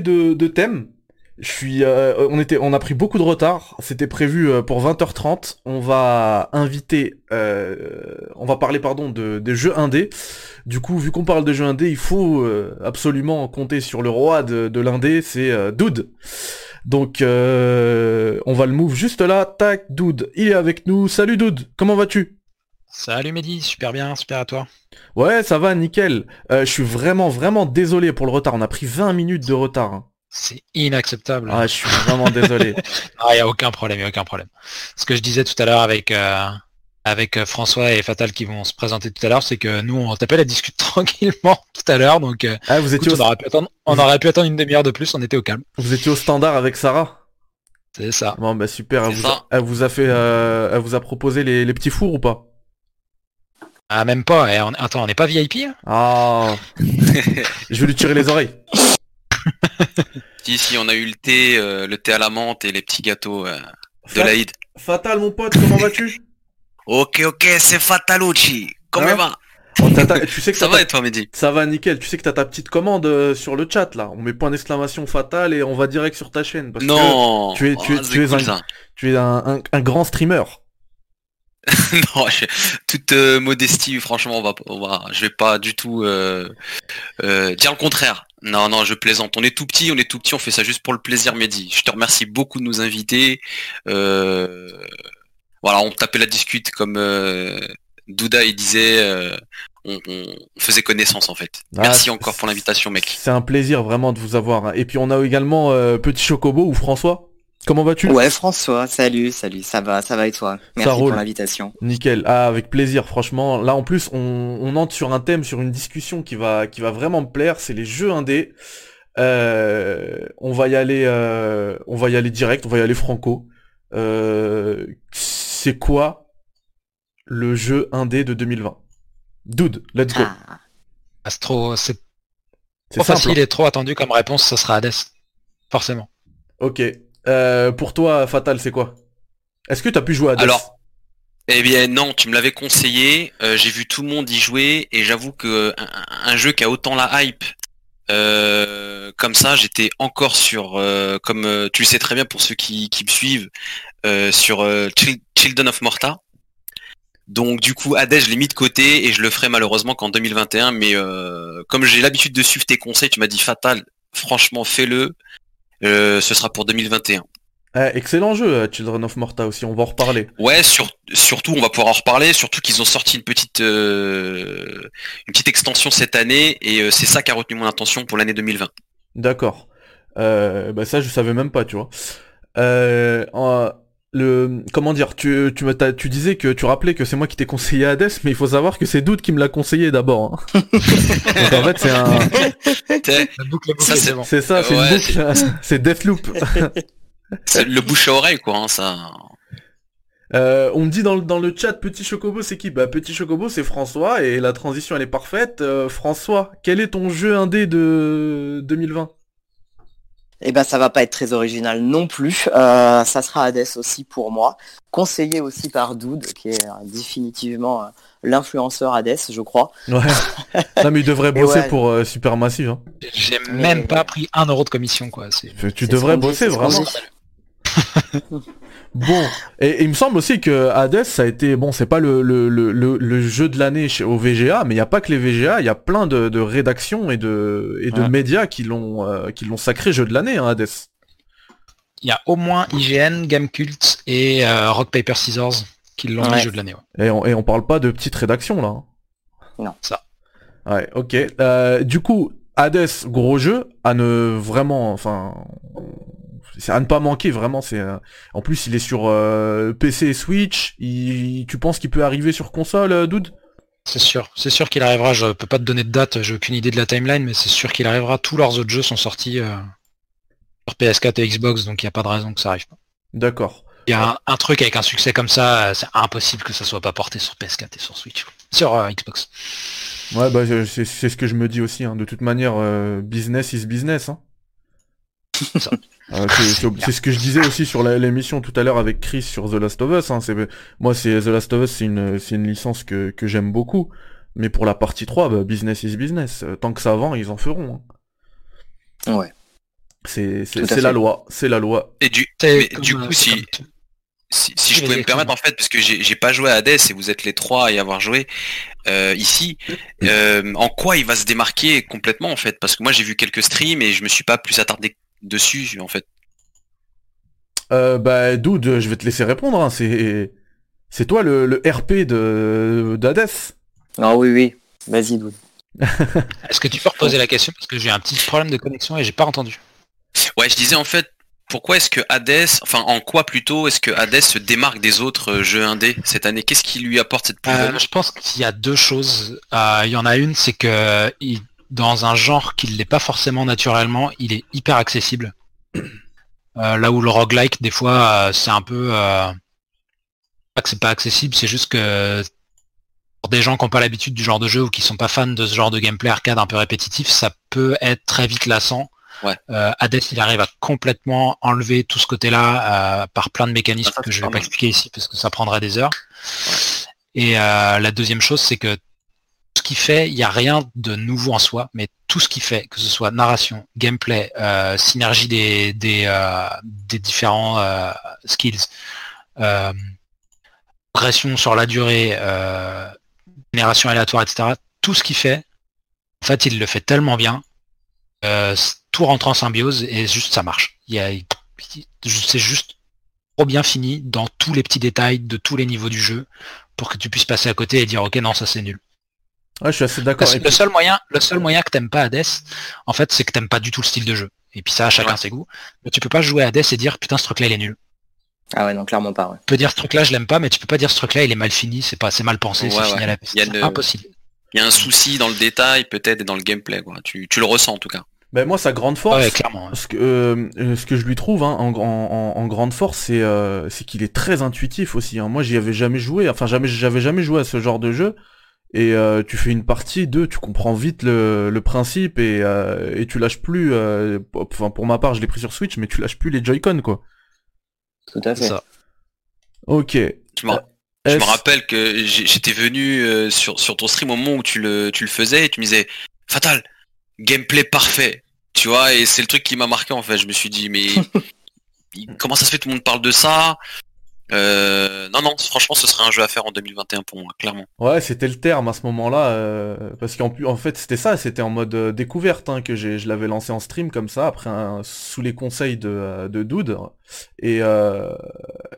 de, thème. Je suis, euh, on était, on a pris beaucoup de retard. C'était prévu euh, pour 20h30. On va inviter, euh, on va parler pardon de des jeux indés. Du coup, vu qu'on parle de jeux indés, il faut absolument compter sur le roi de, l'indé, c'est Dude. Donc, on va le move juste là. Tac, Dude, il est avec nous. Salut Dude, comment vas-tu? Salut Mehdi, super bien, super à toi. Ouais, ça va, nickel. Euh, je suis vraiment, vraiment désolé pour le retard. On a pris 20 minutes de retard. hein. C'est inacceptable. Ah, je suis vraiment désolé. Ah, y a aucun problème, y a aucun problème. Ce que je disais tout à l'heure avec euh, avec euh, François et Fatal qui vont se présenter tout à l'heure, c'est que nous on t'appelle à discuter tranquillement tout à l'heure, donc euh, Ah, vous étiez, écoute, au, on, aurait pu attendre, on aurait pu attendre une demi-heure de plus, on était au calme. vous étiez au standard avec Sarah? C'est ça. Bon, bah super. Elle C'est vous, a, ça. elle vous a fait, euh, elle vous a proposé les, les petits fours ou pas? Ah même pas. eh, on- Attends, on n'est pas VIP hein? Ah. je vais lui tirer les oreilles. Si, si, on a eu le thé, euh, le thé à la menthe et les petits gâteaux euh, de l'Aïd. Fatal, mon pote, comment vas-tu? Ok, ok, c'est Fatalucci. Comment Hein? va? Oh, Tu sais que Ça va et toi, Mehdi? Ça va nickel. Tu sais que t'as ta petite commande euh, sur le chat là. On met point d'exclamation Fatal et on va direct sur ta chaîne. Parce que Non tu es- tu es- c'est tu es cool, un- ça. tu es un, un- un grand streamer. non, je- toute euh, modestie, franchement, on va, on va, je vais pas du tout euh, euh, dire le contraire. Non, non, je plaisante. On est tout petit, on est tout petit, on fait ça juste pour le plaisir, Mehdi. Je te remercie beaucoup de nous inviter. Voilà, on tapait la discute comme Douda il disait. on, faisait connaissance en fait. Ah, Merci encore pour l'invitation, mec. C'est un plaisir vraiment de vous avoir. Et puis on a également Petit Chocobo ou François. Comment vas-tu? Ouais, François, salut, salut, ça va, ça va et toi? Merci roule. pour l'invitation. Nickel. Ah, avec plaisir, franchement. Là, en plus, on, on entre sur un thème, sur une discussion qui va, qui va vraiment me plaire. C'est les jeux indés. Euh, on va y aller, euh, on va y aller direct. On va y aller franco. Euh, c'est quoi le jeu indé de 2020 Dude, let's go. Ah, Ah, C'est trop, simple. facile hein. et trop attendu comme réponse, ça sera Hades. Forcément. Ok. Euh, pour toi, Fatal, c'est quoi? Est-ce que t'as pu jouer à Alors, Eh bien non, tu me l'avais conseillé, euh, j'ai vu tout le monde y jouer et j'avoue que un, un jeu qui a autant la hype euh, comme ça, j'étais encore sur, euh, comme euh, tu le sais très bien pour ceux qui, me suivent, euh, sur euh, Chil- Children of Morta. Donc du coup, Hades, je l'ai mis de côté et je le ferai malheureusement qu'en 2021. Mais euh, comme j'ai l'habitude de suivre tes conseils, tu m'as dit Fatal, franchement fais-le. Euh, ce sera pour 2021. Eh, excellent jeu, euh, Children of Morta aussi. On va en reparler. Ouais, sur, surtout, on va pouvoir en reparler, surtout qu'ils ont sorti une petite, euh, une petite extension cette année, et euh, c'est ça qui a retenu mon attention pour l'année 2020. D'accord. Euh, bah ça, je savais même pas, tu vois. En- le, comment dire, tu, disais que tu rappelais que c'est moi qui t'ai conseillé Hades, mais il faut savoir que c'est Doute qui me l'a conseillé d'abord. hein. Donc en fait, c'est un, c'est bon. c'est ça, c'est Ouais, une boucle, c'est Deathloop. c'est le bouche à oreille, quoi, hein, ça. Euh, on me dit dans, le- dans le chat, Petit Chocobo, c'est qui? Bah, Petit Chocobo, c'est François, et la transition, elle est parfaite. Euh, François, quel est ton jeu indé de 2020 Eh ben, ça va pas être très original non plus. Euh, ça sera Hades aussi pour moi. Conseillé aussi par Doud, qui est euh, définitivement euh, l'influenceur Hades, je crois. Ouais. non, mais il devrait bosser ouais. pour euh, Supermassive. Hein. J'ai Mais- même pas pris un euro de commission, quoi. Tu devrais bosser, vraiment. Bon, et, et il me semble aussi que Hades, ça a été, bon, c'est pas le, le, le, le, jeu de l'année chez- au VGA, mais il n'y a pas que les VGA, il y a plein de, de rédactions et de, et de Ouais. médias qui l'ont euh, qui l'ont sacré jeu de l'année, hein, Hades. Il y a au moins IGN, Gamecult et euh, Rock Paper Scissors qui l'ont Ouais. mis jeu de l'année. ouais. Et on, et on parle pas de petites rédactions là. hein. Non. Ça. Ouais, ok. Euh, du coup, Hades, gros jeu, à ne vraiment, enfin, c'est à ne pas manquer vraiment. C'est, euh, en plus, il est sur euh, PC et Switch. Il, tu penses qu'il peut arriver sur console, euh, Dude C'est sûr, c'est sûr qu'il arrivera. Je peux pas te donner de date, j'ai aucune idée de la timeline, mais c'est sûr qu'il arrivera. Tous leurs autres jeux sont sortis euh, sur PS4 et Xbox, donc il n'y a pas de raison que ça arrive pas. D'accord. Il y a un, un truc avec un succès comme ça, c'est impossible que ça soit pas porté sur PS4 et sur Switch. Sur euh, Xbox. Ouais, bah c'est ce que je me dis aussi. Hein. De toute manière, business is business. Hein. Ça. Euh, c'est- ce que je disais aussi sur l'émission tout à l'heure avec Chris sur The Last of Us. Hein. C'est moi, c'est The Last of Us, c'est une licence que que j'aime beaucoup. Mais pour la partie 3, bah, business is business. Euh, Tant que ça vend, ils en feront. hein. Ouais. C'est la loi, c'est la loi. Et du, mais coup, si, comme si, si je pouvais me permettre en fait, parce que j'ai j'ai pas joué à Hades et vous êtes les trois à y avoir joué euh, ici, euh, en quoi il va se démarquer complètement en fait? Parce que moi j'ai vu quelques streams et je me suis pas plus attardé dessus en fait. Euh, bah, Dude, je vais te laisser répondre. hein. C'est c'est toi le, le RP de d'Hades. Ah oui, oui. Vas-y, Doud. Est-ce que tu peux reposer la question? Parce que j'ai un petit problème de connexion et j'ai pas entendu. Ouais, je disais en fait, pourquoi est-ce que Hades, enfin en quoi plutôt est-ce que Hades se démarque des autres euh, jeux indés cette année? Qu'est-ce qui lui apporte cette Euh, plus-value je pense qu'il y a deux choses. Euh, il y en a une, c'est que il- dans un genre qui ne l'est pas forcément naturellement, il est hyper accessible. Euh, là où le roguelike, des fois, euh, c'est un peu... euh, pas que c'est pas accessible, c'est juste que pour des gens qui n'ont pas l'habitude du genre de jeu ou qui sont pas fans de ce genre de gameplay arcade un peu répétitif, ça peut être très vite lassant. Ouais. Hades, il arrive à complètement enlever tout ce côté-là par plein de mécanismes Ah, ça, que je pas vais pas expliquer ici parce que ça prendrait des heures. Et la deuxième chose, c'est que fait, il n'y a rien de nouveau en soi, mais tout ce qu'il fait, que ce soit narration, gameplay, euh, synergie des, des, euh, différents euh, skills, progression sur la durée, génération aléatoire, etc., tout ce qu'il fait, en fait, il le fait tellement bien, tout rentre en symbiose et juste ça marche. Il il- c'est juste trop bien fini dans tous les petits détails de tous les niveaux du jeu pour que tu puisses passer à côté et dire ok non ça c'est nul. Ouais, je suis assez d'accord. Parce Et que le seul moyen, le seul moyen que t'aimes pas Hades, en fait, c'est que t'aimes pas du tout le style de jeu. Et puis ça, chacun Ouais. ses goûts. Mais tu peux pas jouer à Hades et dire putain ce truc-là il est nul. Ah ouais, non, clairement pas, ouais. Tu peux dire ce truc-là je l'aime pas, mais tu peux pas dire ce truc-là il est mal fini, c'est pas, c'est mal pensé, Ouais, c'est fini à la impossible. Il y a un souci dans le détail peut-être et dans le gameplay quoi. Tu, tu le ressens en tout cas. bah, moi, sa grande force, Ouais, clairement. ouais. ce que, euh, ce que je lui trouve hein, en, en- en- grande force, c'est euh, c'est qu'il est très intuitif aussi. hein. Moi, j'y avais jamais joué. Enfin, jamais, j'avais jamais joué à ce genre de jeu. Et euh, tu fais une partie, deux, tu comprends vite le, le principe et, euh, et tu lâches plus. euh, Enfin, pour ma part, je l'ai pris sur Switch, mais tu lâches plus les Joy-Con, quoi. Tout à C'est fait. ça. Ok. Je me, je me rappelle que j'étais venu sur, sur ton stream au moment où tu le, tu le faisais et tu me disais Fatal, gameplay parfait. Tu vois, et c'est le truc qui m'a marqué en fait. Je me suis dit, mais comment ça se fait que tout le monde parle de ça? Euh, Non, non, franchement, ce serait un jeu à faire en 2021 pour moi, clairement. Ouais, c'était le terme à ce moment-là, euh, parce qu'en plus, en fait, c'était ça, c'était en mode euh, découverte hein, que je l'avais lancé en stream comme ça, après un- sous les conseils de, de Dude, et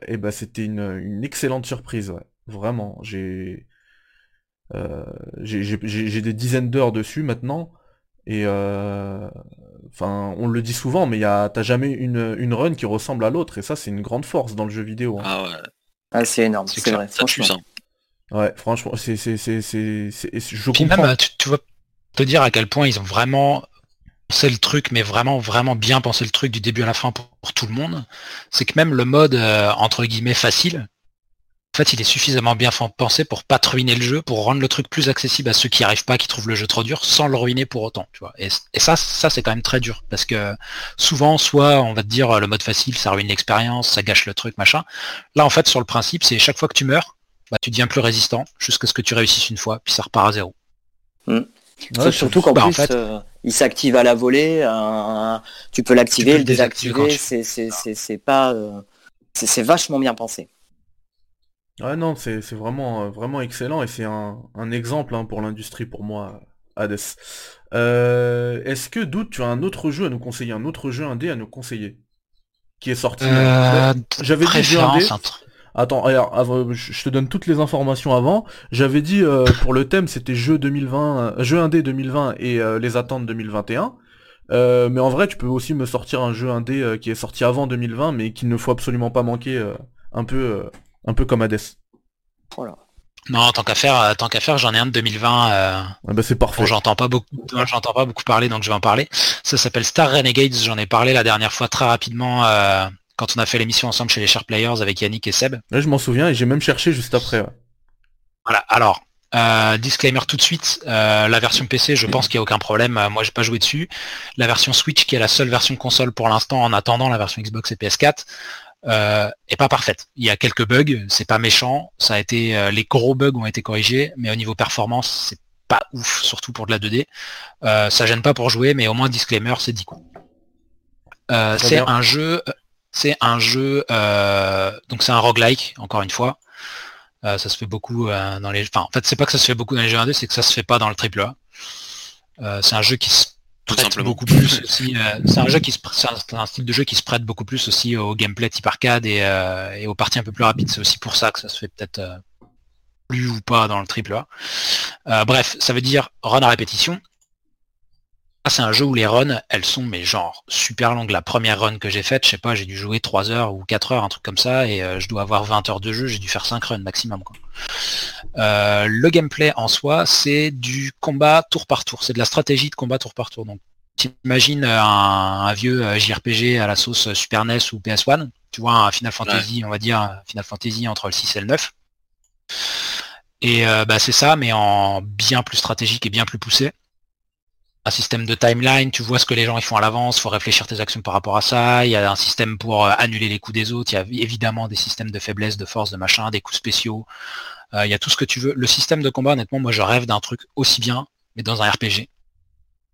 et bah c'était une, excellente surprise, ouais. Vraiment, j'ai j'ai des dizaines d'heures dessus maintenant, et enfin, on le dit souvent, mais il y a, t'as jamais une, une run qui ressemble à l'autre, et ça, c'est une grande force dans le jeu vidéo. hein. Ah ouais, Ah, c'est énorme, C'est vrai, ça tue franchement. ça. Ouais, franchement, c'est c'est c'est c'est c'est- je Puis comprends. même, euh, tu, tu vois, te dire à quel point ils ont vraiment pensé le truc, mais vraiment, vraiment bien pensé le truc du début à la fin pour, pour tout le monde, c'est que même le mode, euh, entre guillemets, facile, en fait, il est suffisamment bien pensé pour pas te ruiner le jeu, pour rendre le truc plus accessible à ceux qui arrivent pas, qui trouvent le jeu trop dur, sans le ruiner pour autant, tu vois. Et, et ça, ça, c'est quand même très dur, parce que souvent, soit on va te dire, le mode facile, ça ruine l'expérience, ça gâche le truc, machin. Là, en fait, sur le principe, c'est chaque fois que tu meurs, bah, tu deviens plus résistant, jusqu'à ce que tu réussisses une fois, puis ça repart à zéro. Ouais, Sauf- surtout qu'en bah, en plus, fait- euh, il s'active à la volée. euh, tu peux l'activer, le désactiver C'est pas. euh, c'est vachement bien pensé. Ouais, non, c'est vraiment, euh, vraiment excellent et c'est un, un exemple hein, pour l'industrie pour moi, Hades. Euh, Est-ce que, Doute, tu as un autre jeu à nous conseiller, un autre jeu indé à nous conseiller Qui est sorti Euh, J'avais dit jeu indé. Attends, alors, avant, je te donne toutes les informations avant. J'avais dit euh, pour le thème c'était jeu 2020, euh, jeu indé 2020 et les attentes 2021. Euh, mais en vrai, tu peux aussi me sortir un jeu indé qui est sorti avant 2020, mais qu'il ne faut absolument pas manquer, un peu, un peu comme Hades. Voilà. Non, tant qu'à faire, euh, tant qu'à faire, j'en ai un de 2020 euh, Ah bah c'est parfait. j'entends pas beaucoup, j'entends pas beaucoup parler, donc je vais en parler. Ça s'appelle Star Renegades. J'en ai parlé la dernière fois très rapidement euh, quand on a fait l'émission ensemble chez les Sharp Players avec Yannick et Seb. Ouais, je m'en souviens et j'ai même cherché juste après. ouais. Voilà. Alors, euh, disclaimer tout de suite, euh, la version PC, je pense qu'il n'y a aucun problème. Euh, moi, j'ai pas joué dessus. La version Switch, qui est la seule version console pour l'instant, en attendant la version Xbox et PS4, euh, est pas parfaite. Il y a quelques bugs. C'est pas méchant. Ça a été, euh, les gros bugs ont été corrigés, mais au niveau performance, c'est pas ouf, surtout pour de la 2D. Euh, ça gêne pas pour jouer, mais au moins disclaimer, c'est dit quoi. c'est un jeu, c'est un jeu, donc c'est un roguelike, encore une fois. ça se fait beaucoup dans les. Enfin, en fait, c'est pas que ça se fait beaucoup dans les jeux 1 c'est que ça se fait pas dans le triple A. c'est un jeu qui se beaucoup plus aussi. c'est un jeu qui se, un, style de jeu qui se prête beaucoup plus aussi au gameplay type arcade et, et aux parties un peu plus rapides. C'est aussi pour ça que ça se fait peut-être plus ou pas dans le triple A. Euh, bref, ça veut dire run à répétition. C'est un jeu où les runs, elles sont mais genre super longues. La première run que j'ai faite, je sais pas, j'ai dû jouer 3 heures ou 4 heures, un truc comme ça, et euh, je dois avoir 20 heures de jeu, j'ai dû faire 5 runs maximum. Euh, le gameplay en soi, c'est du combat tour par tour, c'est de la stratégie de combat tour par tour. Donc t'imagines un, un vieux JRPG à la sauce Super NES ou PS1, tu vois un Final Fantasy, on va dire Final Fantasy entre le 6 et le 9. Et euh, bah, c'est ça, mais en bien plus stratégique et bien plus poussé. Un système de timeline, tu vois ce que les gens ils font à l'avance, faut réfléchir tes actions par rapport à ça. Il y a un système pour euh, annuler les coups des autres. Il y a évidemment des systèmes de faiblesse, de force, de machin, des coups spéciaux. Euh, il y a tout ce que tu veux. Le système de combat, honnêtement, moi je rêve d'un truc aussi bien, mais dans un RPG.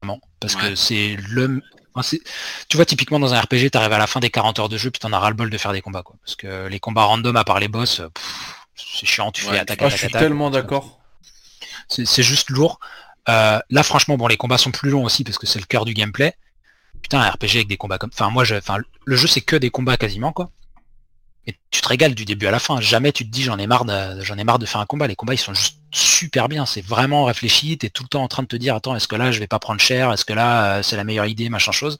Vraiment. Parce que c'est le. tu vois, typiquement dans un RPG, tu arrives à la fin des 40 heures de jeu, puis t'en as ras-le-bol de faire des combats. Quoi. Parce que les combats random à part les boss, c'est chiant, tu fais attaque, ah, Je suis tellement d'accord. C'est juste lourd. Euh, là, franchement, bon, les combats sont plus longs aussi parce que c'est le cœur du gameplay. Putain, un RPG avec des combats comme. Enfin, moi, je... enfin, le jeu c'est que des combats quasiment quoi. Et tu te régales du début à la fin. Jamais tu te dis j'en ai marre de, j'en ai marre de faire un combat. Les combats ils sont juste super bien. C'est vraiment réfléchi. T'es tout le temps en train de te dire attends est-ce que là je vais pas prendre cher? Est-ce que là euh, c'est la meilleure idée? Machin chose.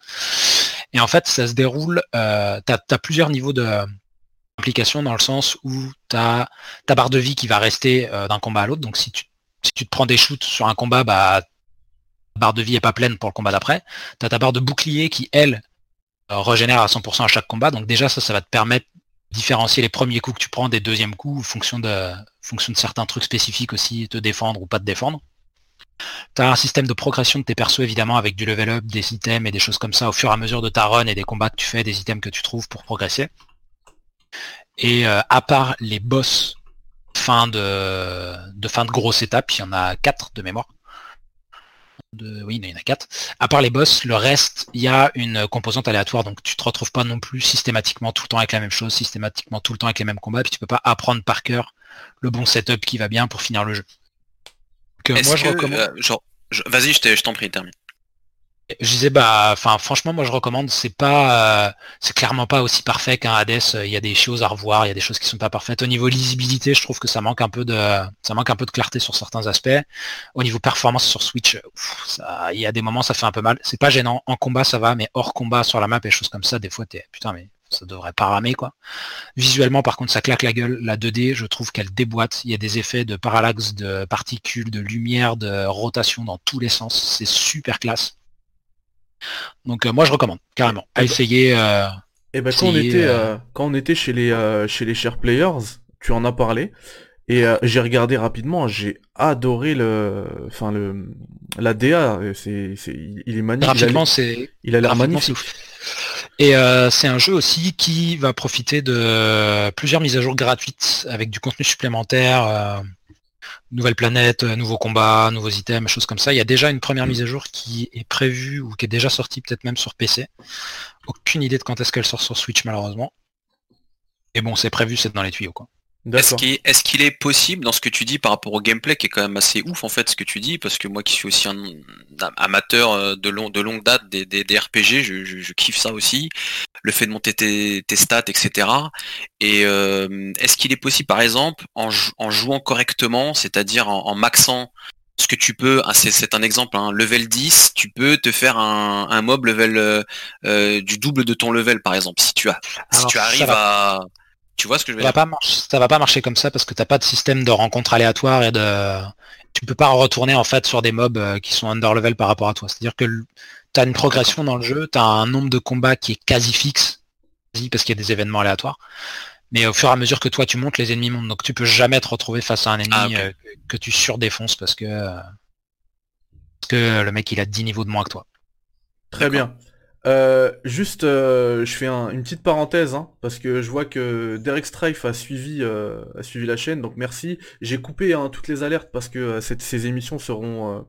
Et en fait ça se déroule. Euh, t'as as plusieurs niveaux de implication dans le sens où tu as ta barre de vie qui va rester euh, d'un combat à l'autre. Donc si tu, si tu te prends des shoots sur un combat, bah ta barre de vie est pas pleine pour le combat d'après. Tu as ta barre de bouclier qui, elle, euh, régénère à 100% à chaque combat. Donc déjà ça, ça va te permettre différencier les premiers coups que tu prends des deuxièmes coups en fonction de, fonction de certains trucs spécifiques aussi, te défendre ou pas te défendre. Tu as un système de progression de tes persos évidemment avec du level up, des items et des choses comme ça au fur et à mesure de ta run et des combats que tu fais, des items que tu trouves pour progresser. Et euh, à part les boss fin de, de fin de grosse étape, il y en a quatre de mémoire. De, oui, il y en a quatre. À part les boss, le reste, il y a une composante aléatoire, donc tu te retrouves pas non plus systématiquement tout le temps avec la même chose, systématiquement tout le temps avec les mêmes combats, et puis tu peux pas apprendre par cœur le bon setup qui va bien pour finir le jeu. Que moi je recommande. Euh, vas-y, je t'en prie, termine. Je disais bah enfin franchement moi je recommande. C'est pas euh, c'est clairement pas aussi parfait qu'un Hades. Il y a des choses à revoir il y a des choses qui sont pas parfaites. Au niveau lisibilité je trouve que ça manque un peu de ça manque un peu de clarté sur certains aspects. Au niveau performance sur Switch il y a des moments ça fait un peu mal. C'est pas gênant. En combat ça va mais hors combat sur la map et choses comme ça des fois t'es putain mais ça devrait pas ramer quoi. Visuellement par contre ça claque la gueule. La 2D je trouve qu'elle déboîte. Il y a des effets de parallaxe de particules de lumière de rotation dans tous les sens. C'est super classe donc euh, moi je recommande carrément à essayer. et euh, ben quand on était euh, quand on était chez les chez les share players, tu en as parlé. Et j'ai regardé rapidement, j'ai adoré le, enfin le, la DA, c'est, il est magnifique. Rapidement, c'est, il a l'air magnifique. Et c'est un jeu aussi qui va profiter de plusieurs mises à jour gratuites avec du contenu supplémentaire nouvelle planète, euh, nouveaux combats, nouveaux items, choses comme ça. Il y a déjà une première mise à jour qui est prévue ou qui est déjà sortie peut-être même sur PC. Aucune idée de quand est-ce qu'elle sort sur Switch malheureusement. Et bon, c'est prévu, c'est dans les tuyaux quoi. Est-ce qu'il est, possible dans ce que tu dis par rapport au gameplay qui est quand même assez ouf en fait ce que tu dis parce que moi qui suis aussi un, amateur euh, de, long, de longue date des, des, RPG, je, kiffe ça aussi, le fait de monter tes, stats etc. Et euh, est-ce qu'il est possible par exemple en, jouant correctement, c'est-à-dire en, maxant ce que tu peux, ah, c'est un exemple, hein, level 10, tu peux te faire un, mob level euh, du double de ton level par exemple si tu as si tu arrives à tu vois ce que je veux ça dire va pas Ça va pas marcher comme ça parce que t'as pas de système de rencontre aléatoire et de. Tu peux pas retourner en fait sur des mobs euh, qui sont under level par rapport à toi. C'est-à-dire que tu as une progression dans le jeu, tu as un nombre de combats qui est quasi fixe, parce qu'il y a des événements aléatoires. Mais au fur et à mesure que toi tu montes, les ennemis montent. Donc tu peux jamais te retrouver face à un ennemi ah, euh, que tu surdéfonces parce que, parce que le mec il a 10 niveaux de moins que toi. Très bien. Euh, juste, euh, je fais une petite parenthèse, hein, parce que je vois que Derek Strife a suivi, euh, a suivi la chaîne, donc merci. J'ai coupé hein, toutes les alertes parce que ces émissions seront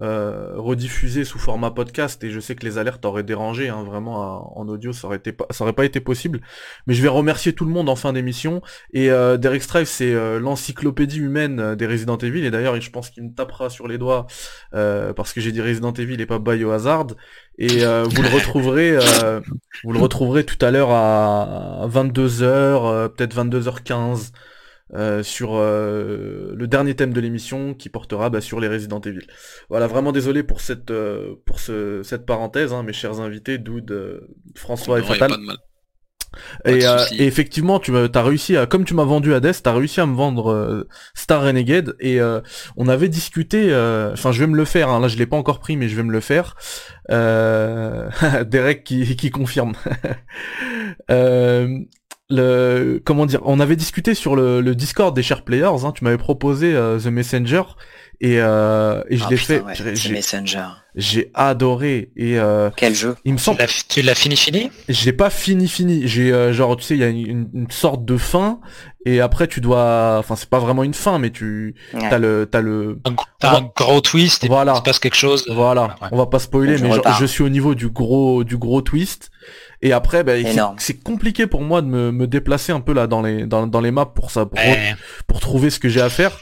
euh, rediffusé sous format podcast et je sais que les alertes auraient dérangé, hein, vraiment en audio ça aurait, pas, ça aurait pas été possible. Mais je vais remercier tout le monde en fin d'émission. Et Derek Strive c'est l'encyclopédie humaine des Resident Evil et d'ailleurs je pense qu'il me tapera sur les doigts parce que j'ai dit Resident Evil et pas Biohazard. Et vous le retrouverez vous le retrouverez tout à l'heure à 22h, peut-être 22h15. Euh, sur euh, le dernier thème de l'émission qui portera bah, sur les Resident Evil. Voilà, vraiment désolé pour cette euh, pour ce, cette parenthèse, hein, mes chers invités, Doud, François et Fatal. Et, effectivement, tu as réussi à, comme tu m'as vendu Hades, tu as réussi à me vendre Star Renegade. Et on avait discuté, enfin je vais me le faire, hein, là je l'ai pas encore pris mais je vais me le faire. Derek qui, qui confirme. le comment dire on avait discuté sur le, le Discord des chers players hein, tu m'avais proposé euh, The Messenger. Et, euh, et je oh, l'ai fait. j'ai Messenger j'ai adoré et euh, quel jeu. il me semble tu l'as fini fini? J'ai pas fini fini. J'ai euh, genre tu sais il y a une, une, sorte de fin et après tu dois enfin c'est pas vraiment une fin mais tu t'as le t'as le t'as un gros twist et voilà. il se passe quelque chose. Voilà. On va pas spoiler mais je suis au niveau du gros du gros twist et après, bah, c'est compliqué pour moi de me, me, déplacer un peu là dans les dans, dans les maps pour ça, pour, pour trouver ce que j'ai à faire,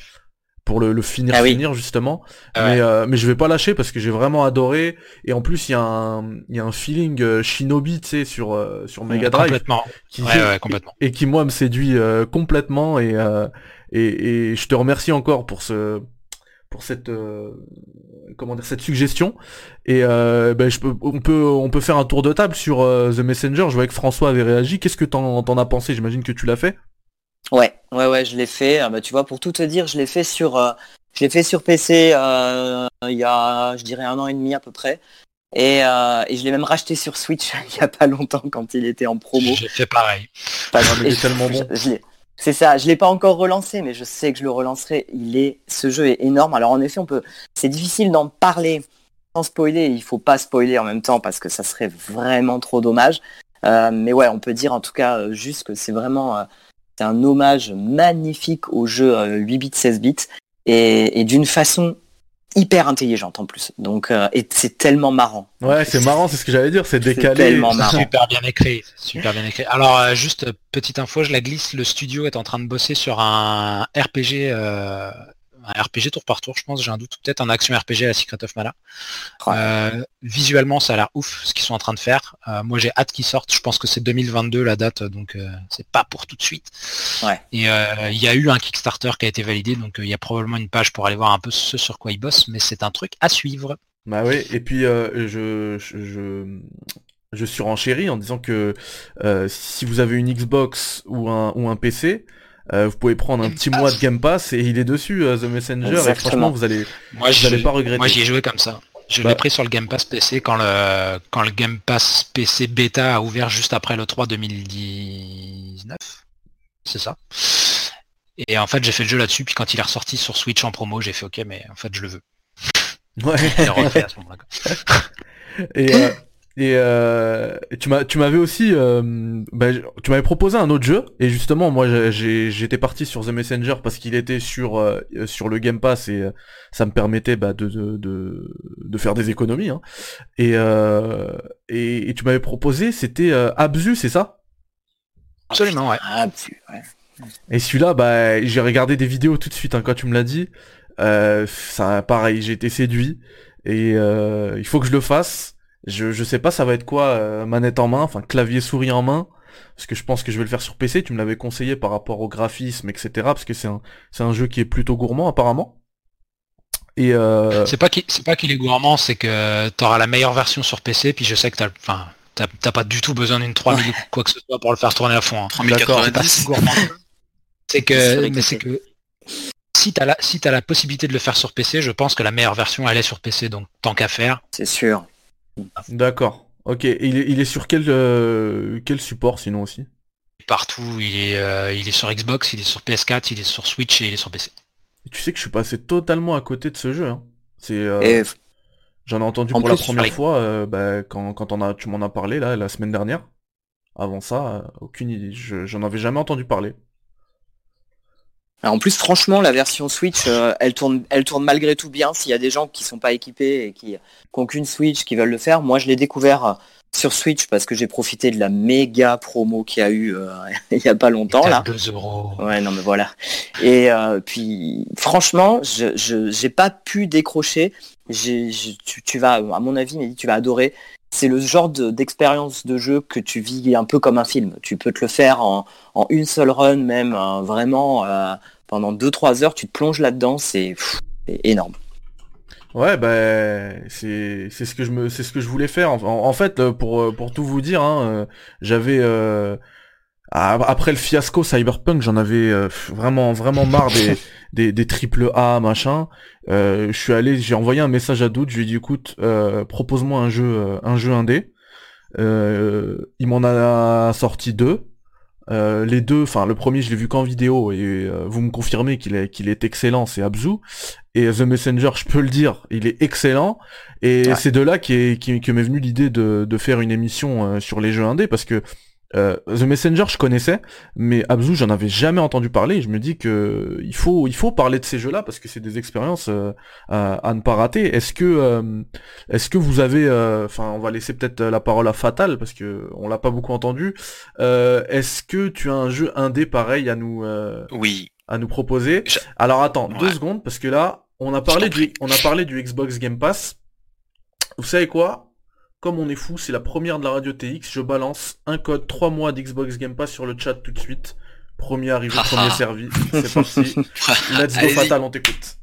pour le, le finir ah finir justement. Ah mais euh, mais je vais pas lâcher parce que j'ai vraiment adoré. Et en plus, il y a un il y a un feeling euh, Shinobi, tu sais, sur euh, sur Mega Drive, complètement. Qui, ouais, complètement. Et qui moi me séduit complètement. Et, et et je te remercie encore pour ce pour cette euh, comment dire cette suggestion et euh, ben, je peux, on peut on peut faire un tour de table sur euh, The Messenger je vois que François avait réagi qu'est-ce que t'en en as pensé? J'imagine que tu l'as fait ouais ouais ouais je l'ai fait ah, bah, tu vois pour tout te dire je l'ai fait sur je l'ai fait sur PC il y a je dirais un an et demi à peu près et, et je l'ai même racheté sur Switch il y a pas longtemps quand il était en promo j'ai fait pareil il est tellement bon c'est ça, je l'ai pas encore relancé, mais je sais que je le relancerai. Il est, ce jeu est énorme. Alors en effet, on peut, c'est difficile d'en parler sans spoiler. Il faut pas spoiler en même temps parce que ça serait vraiment trop dommage. Euh, mais ouais, on peut dire en tout cas euh, juste que c'est vraiment, euh, c'est un hommage magnifique au jeu 8 bits, 16 bits et d'une façon hyper intelligente en plus. Donc euh, et c'est tellement marrant. Ouais, c'est marrant, c'est ce que j'allais dire, c'est décalé. Tellement marrant. Super bien écrit, super bien écrit. Alors euh, juste petite info, je la glisse, le studio est en train de bosser sur un RPG euh, un RPG tour par tour, je pense, j'ai un doute, peut-être un action RPG à la Secret of Mana. Euh, visuellement, ça a l'air ouf ce qu'ils sont en train de faire. Euh, moi, j'ai hâte qu'ils sortent. Je pense que c'est 2022 la date, donc euh, c'est pas pour tout de suite. Et il y a eu un Kickstarter qui a été validé, donc il y a probablement une page pour aller voir un peu ce sur quoi ils bossent, mais c'est un truc à suivre. Bah oui, et puis je, je, je, suis renchéri en disant que si vous avez une Xbox ou un, ou un PC, euh, vous pouvez prendre un petit mois de Game Pass et il est dessus, euh, The Messenger, et franchement, vous allez, moi, vous allez pas regretter. Moi, j'y ai joué comme ça. Je l'ai bah. pris sur le Game Pass PC quand le, quand le Game Pass PC bêta a ouvert juste après le 3 2019. C'est ça. Et en fait, j'ai fait le jeu là-dessus, puis quand il est ressorti sur Switch en promo, j'ai fait OK, mais en fait, je le veux. Ouais. et, euh, et, euh, tu m'as, tu m'avais aussi, euh, bah, tu m'avais proposé un autre jeu et justement moi j'étais parti sur The Messenger parce qu'il était sur euh, sur le Game Pass et ça me permettait bah, de, de, de, faire des économies. Hein. Et, et, tu m'avais proposé, c'était Abzu, c'est ça? Absolument, ouais. Abzu, ouais. Et celui-là, bah j'ai regardé des vidéos tout de suite hein, quand tu me l'as dit. ça, pareil, j'ai été séduit et il faut que je le fasse. Je, je sais pas ça va être quoi euh, manette en main, enfin clavier souris en main, parce que je pense que je vais le faire sur PC, tu me l'avais conseillé par rapport au graphisme, etc. Parce que c'est un, c'est un jeu qui est plutôt gourmand apparemment. Et euh... C'est pas qu'il c'est pas qu'il est gourmand, c'est que t'auras la meilleure version sur PC, puis je sais que t'as enfin t'as pas du tout besoin d'une 3000 ou quoi que ce soit pour le faire tourner à fond. Hein. C'est que mais c'est que si t'as la si t'as la possibilité de le faire sur PC, je pense que la meilleure version elle est sur PC, donc tant qu'à faire. C'est sûr. D'accord. Ok. il, est, il est, sur quel, euh, quel support sinon aussi? Partout. Il est, euh, il est sur Xbox, il est sur PS4, il est sur Switch et il est sur PC. tu sais que je suis passé totalement à côté de ce jeu. Hein. C'est. Euh, j'en ai entendu pour la première fois bah, quand, quand on a, tu m'en as parlé là la semaine dernière. Avant ça, aucune idée. J'en avais jamais entendu parler. En plus, franchement, la version Switch, euh, elle, tourne, elle tourne malgré tout bien. S'il y a des gens qui sont pas équipés et qui n'ont qu'une Switch, qui veulent le faire, moi je l'ai découvert euh, sur Switch parce que j'ai profité de la méga promo qu'il y a eu euh, il y a pas longtemps là. 2 euros. Ouais, non mais voilà. Et puis, franchement, je j'ai pas pu décrocher. tu, tu, vas, à mon avis, tu vas adorer c'est le genre d'expérience de, jeu que tu vis un peu comme un film. Tu peux te le faire en, une seule run même, hein, vraiment euh, pendant 2-3 heures, tu te plonges là-dedans, c'est énorme. Ouais, ben c'est ce que je c'est ce que je voulais faire. En, fait, euh, pour euh, pour tout vous dire, hein, j'avais après le fiasco Cyberpunk, j'en avais vraiment vraiment marre des des, des triple A machin. Euh, je suis allé, j'ai envoyé un message à Doute, je lui ai dit écoute, euh, propose-moi un jeu, euh, un jeu indé. il m'en a sorti deux. les deux, enfin le premier je l'ai vu qu'en vidéo et vous me confirmez qu'il est qu'il est excellent, c'est Abzu. Et The Messenger, je peux le dire, il est excellent. Et c'est de là qui qui, qui m'est venu l'idée de, de faire une émission sur les jeux indés parce que euh, The Messenger, je connaissais, mais Abzu, j'en avais jamais entendu parler. je me dis que il faut, il faut parler de ces jeux-là parce que c'est des expériences euh, à, ne pas rater. Est-ce que, euh, est-ce que vous avez, enfin, on va laisser peut-être la parole à Fatal parce que on l'a pas beaucoup entendu. est-ce que tu as un jeu indé pareil à nous, oui, à nous proposer? Alors attends, deux secondes parce que là, on a parlé du, on a parlé du Xbox Game Pass. Vous savez quoi? Comme on est fou, c'est la première de la radio TX, je balance un code 3 mois d'Xbox Game Pass sur le chat tout de suite. Premier arrivé, premier servi. C'est parti. Let's go Fatal, on t'écoute.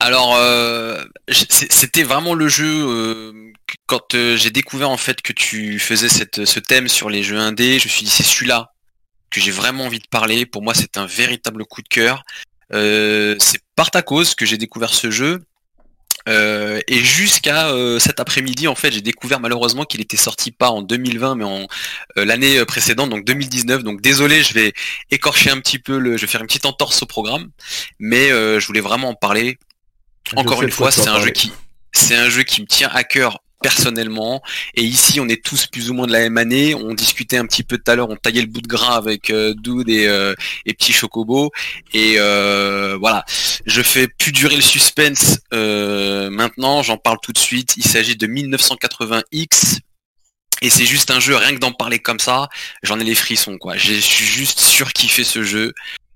Alors, euh, c'était vraiment le jeu euh, quand euh, j'ai découvert en fait que tu faisais cette, ce thème sur les jeux indés. Je me suis dit c'est celui-là que j'ai vraiment envie de parler. Pour moi, c'est un véritable coup de cœur. c'est par ta cause que j'ai découvert ce jeu. Euh, et jusqu'à euh, cet après-midi, en fait, j'ai découvert malheureusement qu'il était sorti pas en 2020, mais en euh, l'année précédente, donc 2019. Donc désolé, je vais écorcher un petit peu le, je vais faire une petite entorse au programme, mais je voulais vraiment en parler. Encore une fois, c'est un jeu qui, c'est un jeu qui me tient à cœur personnellement. Et ici, on est tous plus ou moins de la même année. On discutait un petit peu tout à l'heure, on taillait le bout de gras avec euh, Dude et, euh, et Petit Chocobo. Et euh, voilà, je fais plus durer le suspense euh, maintenant, j'en parle tout de suite. Il s'agit de 1980X. Et c'est juste un jeu, rien que d'en parler comme ça, j'en ai les frissons quoi. Je suis juste surkiffé ce jeu.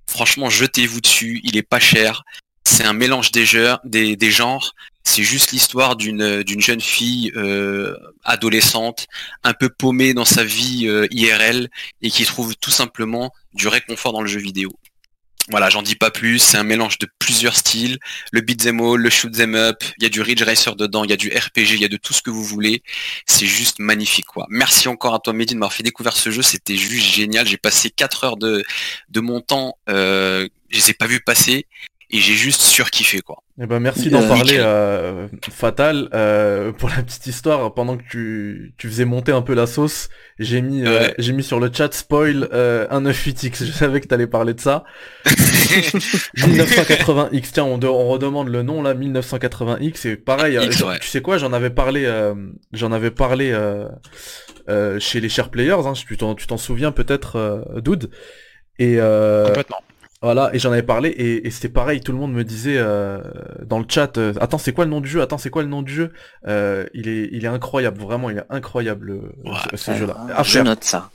Franchement, jetez-vous dessus, il est pas cher. C'est un mélange des, genres. C'est juste l'histoire d'une d'une jeune fille euh, adolescente, un peu paumée dans sa vie euh, IRL et qui trouve tout simplement du réconfort dans le jeu vidéo. Voilà, j'en dis pas plus, c'est un mélange de plusieurs styles, le beat'em all, le shoot'em up, il y a du Ridge Racer dedans, il y a du RPG, il y a de tout ce que vous voulez, c'est juste magnifique quoi. Merci encore à toi Mehdi de m'avoir fait découvrir ce jeu, c'était juste génial, j'ai passé 4 heures de, de mon temps, euh, je les ai pas vus passer, et j'ai juste surkiffé quoi. Eh ben merci d'en parler euh, Fatal euh, pour la petite histoire pendant que tu, tu faisais monter un peu la sauce j'ai mis euh, j'ai mis sur le chat spoil euh, un 98X je savais que t'allais parler de ça. 1980X tiens on, on, redemande le nom là 1980X c'est pareil euh, tu sais quoi j'en avais parlé j'en avais parlé chez les chers players hein, tu t'en souviens peut-être Dude et complètement voilà, et j'en avais parlé, et, c'était pareil, tout le monde me disait euh, dans le chat, euh, attends, c'est quoi le nom du jeu? Attends, c'est quoi le nom du jeu? Euh, Il est, il est incroyable, vraiment, il est incroyable ce, jeu-là. je note ça.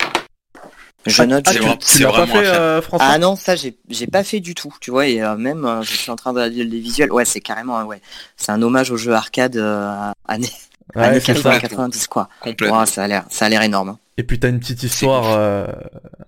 Je note. Ah, tu, l'as pas fait, François? Ah non, ça j'ai, j'ai pas fait du tout, tu vois, et même je suis en train de les visuels. Ouais, c'est carrément, ouais, c'est un hommage au jeu arcade années, années 80, 90 quoi. Complètement. ça a l'air, ça a l'air énorme. Hein. Et puis t'as une petite histoire euh,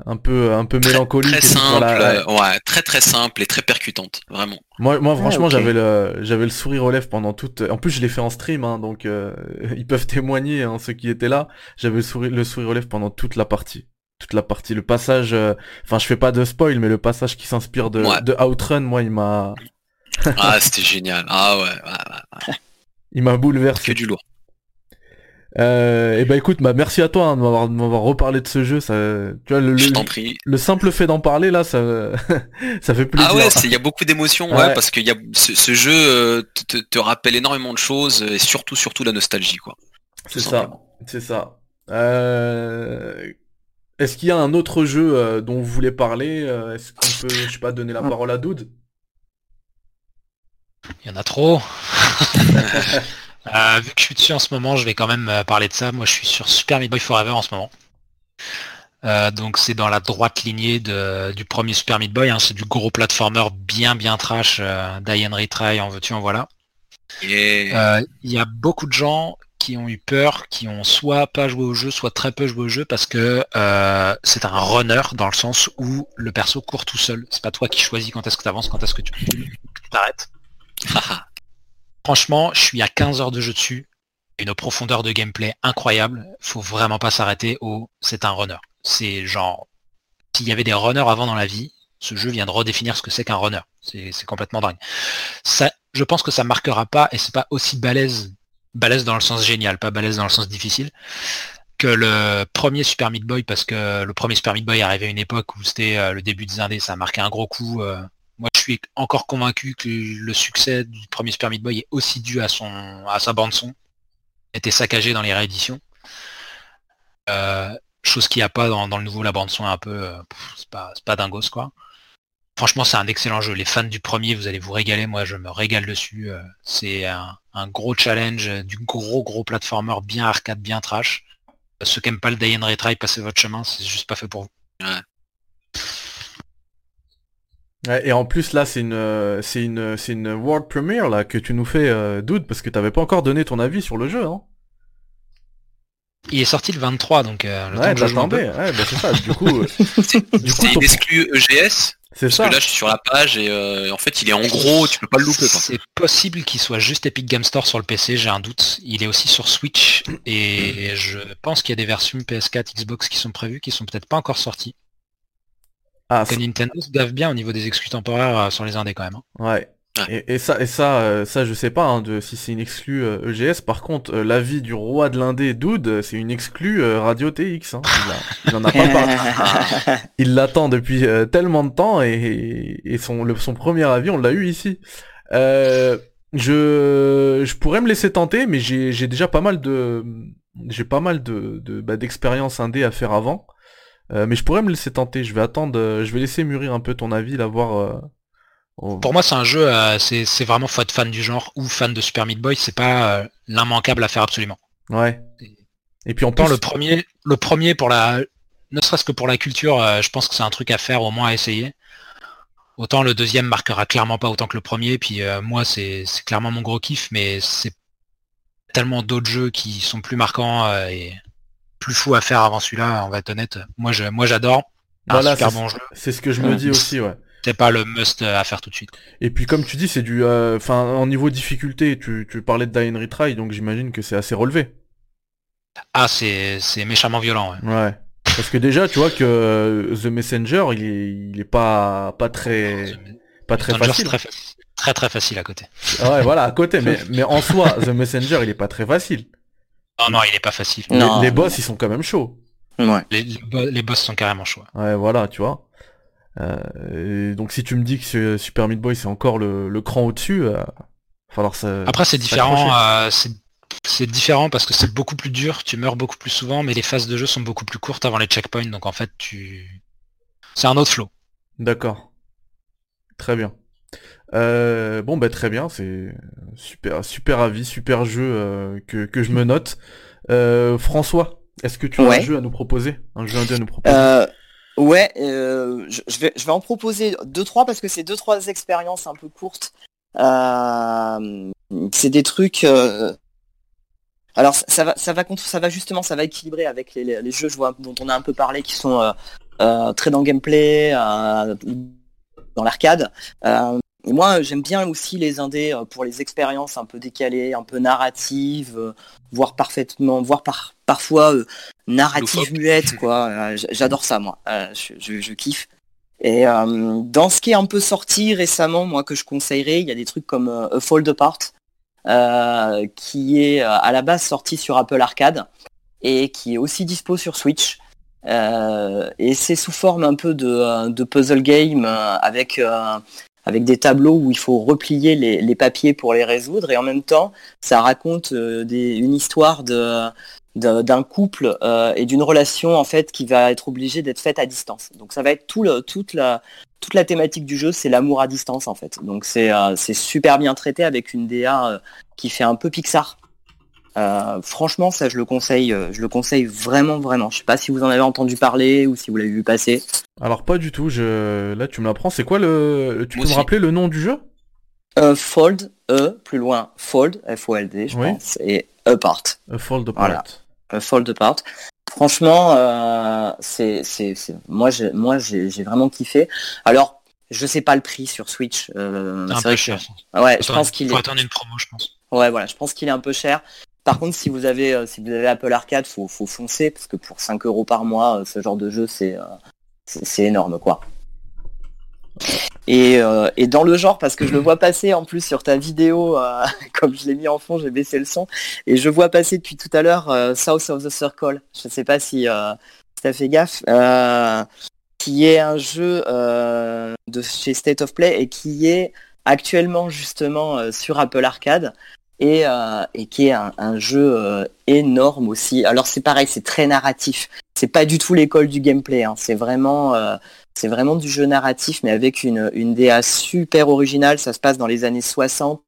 un peu un peu mélancolique. Très simple, ouais. très très simple et très percutante, vraiment. Moi, moi franchement, j'avais le j'avais le sourire aux lèvres pendant toute. En plus, je l'ai fait en stream, hein, donc euh, ils peuvent témoigner hein, ceux qui étaient là. J'avais le sourire le sourire aux lèvres pendant toute la partie, toute la partie. Le passage, euh, enfin, je fais pas de spoil, mais le passage qui s'inspire de, de Outrun, moi, il m'a. ah, c'était génial. Ah ouais. il m'a bouleversé. Que du lourd. Euh, et eh ben écoute, bah merci à toi hein, de m'avoir reparlé de ce jeu. Ça, tu vois, le, le, simple fait d'en parler là, ça, ça fait plaisir. Ah ouais, il y a beaucoup d'émotions, ouais. parce que y a ce, jeu euh, te, te, rappelle énormément de choses et surtout surtout la nostalgie quoi. C'est ça, c'est ça. Euh... Est-ce qu'il y a un autre jeu euh, dont vous voulez parler euh, Est-ce qu'on peut, je sais pas, donner la parole à Doud? Il y en a trop. Euh, vu que je suis dessus en ce moment, je vais quand même euh, parler de ça. Moi, je suis sur Super Meat Boy Forever en ce moment. Euh, donc c'est dans la droite lignée de- du premier Super Meat Boy. hein. C'est du gros platformer bien bien trash. Euh, Die and Retry, en veux-tu, en voilà. Euh, Il y a beaucoup de gens qui ont eu peur, qui ont soit pas joué au jeu, soit très peu joué au jeu parce que c'est un runner dans le sens où le perso court tout seul. C'est pas toi qui choisis quand est-ce que tu avances, quand est-ce que tu t'arrêtes. Franchement, je suis à 15 heures de jeu dessus. Une profondeur de gameplay incroyable. Faut vraiment pas s'arrêter au c'est un runner. C'est genre s'il y avait des runners avant dans la vie, ce jeu vient de redéfinir ce que c'est qu'un runner. C'est complètement dingue. Ça, je pense que ça marquera pas et c'est pas aussi balèze, balèze dans le sens génial, pas balèze dans le sens difficile que le premier Super Meat Boy parce que le premier Super Meat Boy arrivé à une époque où c'était euh, le début des indés, ça a marqué un gros coup. euh, moi, je suis encore convaincu que le succès du premier Super Meat Boy est aussi dû à son à sa bande son, était saccagé dans les rééditions. Euh, chose qu'il n'y a pas dans, le nouveau, la bande son est un peu, euh, c'est pas, pas dingos quoi. Franchement, c'est un excellent jeu. Les fans du premier, vous allez vous régaler. Moi, je me régale dessus. Euh, C'est un, gros challenge, du gros gros platformer bien arcade, bien trash. Ceux qui aiment pas le Die and Retry, passez votre chemin. C'est juste pas fait pour vous. Et en plus là, c'est une, euh, c'est une, c'est une world premiere là que tu nous fais, euh, Doud, parce que t'avais pas encore donné ton avis sur le jeu, hein Il est sorti le 23, donc euh, le Ouais, temps que je joue un peu. t'attendais. Ouais, bah c'est ça. Du coup, euh, du coup, C'est ton- une exclue EGS. c'est Parce ça. que là, je suis sur la page et euh, en fait, il est en gros, tu peux pas le louper. C'est possible qu'il soit juste Epic Game Store sur le PC, j'ai un doute. Il est aussi sur Switch et je pense qu'il y a des versions PS4, Xbox qui sont prévues, qui sont peut-être pas encore sorties. Ah, Que Nintendo se gave bien au niveau des exclus temporaires euh, sur les indés quand même. hein. Ouais. Ouais. Et, et ça, et ça, euh, ça, je sais pas hein, de si c'est une exclue euh, EGS. Par contre, euh, l'avis du roi de l'indé, Doud, euh, c'est une exclue euh, Radio TX. Hein. Il, a- il en a pas parlé. Il l'attend depuis euh, tellement de temps et, et son, le, son premier avis, on l'a eu ici. Euh, je, je pourrais me laisser tenter, mais j'ai j'ai déjà pas mal de, j'ai pas mal de, de bah, d'expérience indé à faire avant. Euh, mais je pourrais me laisser tenter. Je vais attendre, euh, je vais laisser mûrir un peu ton avis, là, voir. euh, on- Pour moi, c'est un jeu, euh, c'est c'est vraiment faut être fan du genre ou fan de Super Meat Boy, c'est pas euh, l'immanquable à faire absolument. Ouais. Et puis en plus, le premier, le premier pour la, ne serait-ce que pour la culture, euh, je pense que c'est un truc à faire au moins à essayer. Autant le deuxième marquera clairement pas autant que le premier, puis euh, moi c'est c'est clairement mon gros kiff, mais c'est tellement d'autres jeux qui sont plus marquants euh, et plus fous à faire avant celui-là, on va être honnête. Moi je, moi j'adore. Voilà, c'est- bon ce que je me Ouais. dis aussi, ouais. C'est pas le must à faire tout de suite. Et puis comme tu dis, c'est du, euh, enfin, en niveau difficulté, tu, tu parlais de Die and Retry, donc j'imagine que c'est assez relevé. Ah c'est c'est méchamment violent. Ouais. Ouais. Parce que déjà, tu vois que euh, The Messenger, il est, il est pas, pas très, pas très facile. Très, très très facile à côté. Ouais, voilà, à côté, mais, mais en soi, The Messenger, il est pas très facile. Non non il est pas facile. Les- Non. les, boss, ils sont quand même chauds. Ouais. Les, les bo- les boss sont carrément chauds. Ouais, voilà, tu vois. Euh, et donc si tu me dis que Super Meat Boy c'est encore le, le cran au-dessus, euh, falloir ça. Après c'est différent, euh, c'est c'est différent parce que c'est beaucoup plus dur, tu meurs beaucoup plus souvent, mais les phases de jeu sont beaucoup plus courtes avant les checkpoints, donc en fait tu c'est un autre flow. D'accord. Très bien. Euh, bon bah très bien, c'est super super avis, super jeu euh, que, que je me note. Euh, François, est-ce que tu as un jeu à nous proposer? Un jeu indé à nous proposer? Ouais, je, je vais, je vais en proposer deux trois parce que c'est deux trois expériences un peu courtes. C'est des trucs. Alors ça, va, ça va contre, ça va justement, ça va équilibrer avec les, les- les jeux je vois, dont on a un peu parlé qui sont très dans le gameplay, dans l'arcade. Euh, et moi, j'aime bien aussi les indés euh, pour les expériences un peu décalées, un peu narratives, euh, voire parfaitement, voire par, parfois euh, narrative muette, quoi. Euh, J'adore ça, moi. Je, je, je kiffe. Et euh, dans ce qui est un peu sorti récemment, moi, que je conseillerais, il y a des trucs comme euh, A Fold Apart, qui est à la base sorti sur Apple Arcade et qui est aussi dispo sur Switch. Euh, et c'est sous forme un peu de, de puzzle game euh, avec, euh, avec des tableaux où il faut replier les, papiers pour les résoudre et en même temps ça raconte euh, une histoire d'un couple et d'une relation en fait qui va être obligée d'être faite à distance. Donc ça va être toute la toute la thématique du jeu, c'est l'amour à distance en fait. Donc c'est c'est super bien traité avec une DA qui fait un peu Pixar. Franchement, ça je le conseille, je le conseille vraiment vraiment. Je sais pas si vous en avez entendu parler ou si vous l'avez vu passer. Alors pas du tout. Je là tu me l'apprends. C'est quoi le Tu peux me rappeler le nom du jeu? Fold E plus loin Fold F O L D je pense et Apart. A fold Apart. Voilà. fold Apart. Franchement, euh, c'est, c'est, moi, j'ai, moi, j'ai, vraiment kiffé. Alors, je sais pas le prix sur Switch. Euh, c'est un peu cher. Ouais, je pense qu'il faut attendre une promo, je pense. Ouais, voilà, je pense qu'il est un peu cher. Par contre, si vous avez, euh, si vous avez Apple Arcade, faut, faut foncer parce que pour 5 euros par mois, euh, ce genre de jeu, c'est, c'est énorme, quoi. Euh, et, dans le genre, parce que je le vois passer en plus sur ta vidéo, euh, comme je l'ai mis en fond, j'ai baissé le son, et je vois passer depuis tout à l'heure euh, South of the Circle. Je ne sais pas si, tu as fait gaffe. qui est un jeu de chez State of Play et qui est actuellement justement sur Apple Arcade. Et, qui est un, jeu énorme aussi. Alors c'est pareil, c'est très narratif. C'est pas du tout l'école du gameplay. Hein. C'est vraiment c'est vraiment du jeu narratif, mais avec une, DA super originale. Ça se passe dans les années 60,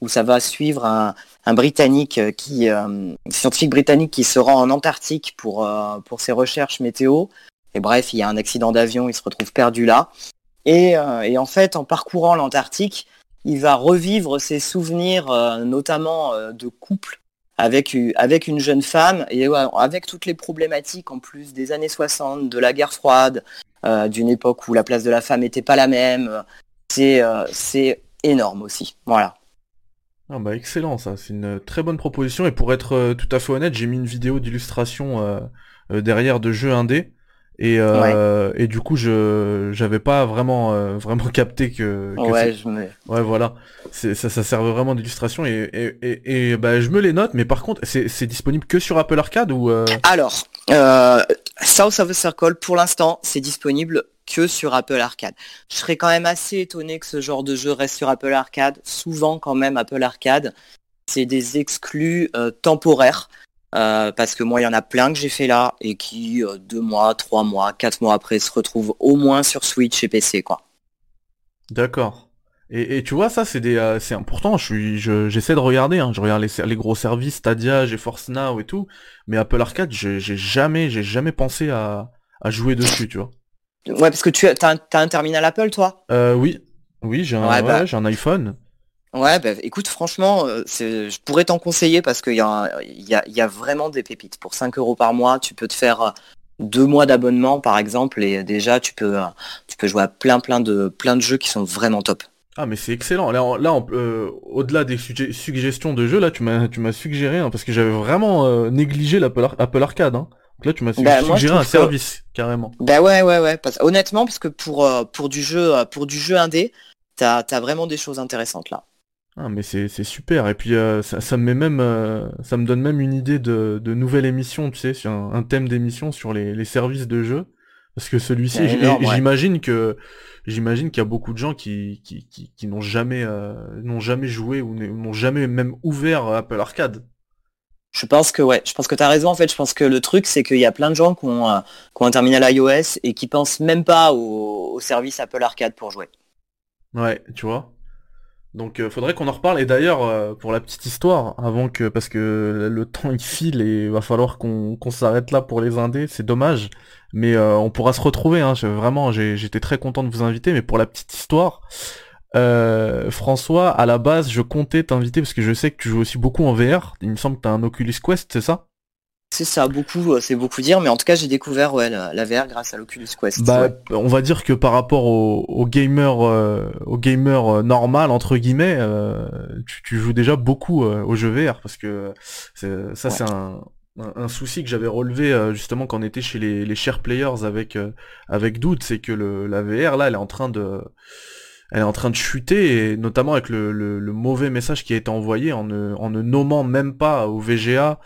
où ça va suivre un, Britannique qui, euh, scientifique britannique qui se rend en Antarctique pour, euh, pour ses recherches météo. Et bref, il y a un accident d'avion, il se retrouve perdu là. Euh, et en fait, en parcourant l'Antarctique, il va revivre ses souvenirs, notamment de couple avec, une jeune femme et avec toutes les problématiques en plus des années 60, de la guerre froide, euh, d'une époque où la place de la femme n'était pas la même. C'est euh, énorme aussi. Voilà. Ah bah excellent ça, c'est une très bonne proposition et pour être euh, tout à fait honnête, j'ai mis une vidéo d'illustration derrière de jeux indés et, euh, et du coup, je j'avais pas vraiment euh, vraiment capté que. ouais, je me... ouais, voilà. Ça, ça sert vraiment d'illustration et, et, et, bah, je me les note. Mais par contre, c'est disponible que sur Apple Arcade ou euh... Alors, South of the Circle, pour l'instant, c'est disponible que sur Apple Arcade. Je serais quand même assez étonné que ce genre de jeu reste sur Apple Arcade. Souvent, quand même, Apple Arcade, c'est des exclus temporaires. Euh, parce que moi, il y en a plein que j'ai fait là et qui, euh, deux mois, trois mois, quatre mois après, se retrouvent au moins sur Switch et PC, quoi. D'accord. Et, tu vois, ça, c'est des, euh, c'est important. Je suis, j'essaie de regarder. Hein. Je regarde les, les, gros services, Stadia, GeForce Now et tout. Mais Apple Arcade, j'ai jamais, j'ai jamais pensé à, à, jouer dessus, tu vois. Ouais, parce que tu as, as, un terminal Apple, toi? Euh, oui. Oui, j'ai un, bah. j'ai un iPhone. Ouais, bah, écoute, franchement, euh, je pourrais t'en conseiller parce qu'il y a, y, a, y a vraiment des pépites. Pour 5 euros par mois, tu peux te faire euh, deux mois d'abonnement, par exemple, et déjà, tu peux, euh, tu peux jouer à plein, plein de, plein de jeux qui sont vraiment top. Ah mais c'est excellent. Là, là au-delà des suggestions de jeux, là tu m'as tu m'as suggéré hein, parce que j'avais vraiment négligé l'Apple Apple Arcade. Hein. Donc là tu m'as bah, suggéré un service carrément. Bah ouais ouais ouais. Parce... Honnêtement parce que pour pour du jeu pour du jeu indé, t'as as vraiment des choses intéressantes là. Ah mais c'est super et puis euh, ça, me met même euh, ça me donne même une idée de, de nouvelle émission tu sais sur un, thème d'émission sur les, les, services de jeu parce que celui-ci j'imagine que j'imagine qu'il y a beaucoup de gens qui qui, qui, qui n'ont jamais euh, n'ont jamais joué ou n'ont jamais même ouvert Apple Arcade. Je pense que ouais, je pense que tu as raison en fait, je pense que le truc c'est qu'il y a plein de gens qui ont, qui ont un terminal iOS et qui pensent même pas au, au service Apple Arcade pour jouer. Ouais, tu vois. Donc euh, faudrait qu'on en reparle. Et d'ailleurs, euh, pour la petite histoire, avant que parce que le temps il file et il va falloir qu'on s'arrête là pour les indés, c'est dommage. Mais euh, on pourra se retrouver. Hein. Vraiment, j'étais très content de vous inviter. Mais pour la petite histoire, François, à la base, je comptais t'inviter parce que je sais que tu joues aussi beaucoup en VR. Il me semble que tu as un Oculus Quest, c'est ça? C'est ça, beaucoup, euh, c'est beaucoup dire, mais en tout cas j'ai découvert ouais, la, VR grâce à l'Oculus Quest. Bah, on va dire que par rapport au, au gamer, euh, au gamer euh, normal entre guillemets, tu, joues déjà beaucoup aux jeux VR parce que ça c'est un, souci que j'avais relevé justement quand on était chez les, les share players avec avec Doute, c'est que le, la VR là, elle est en train de elle est en train de chuter, et notamment avec le, le, mauvais message qui a été envoyé en ne, en ne nommant même pas au VGA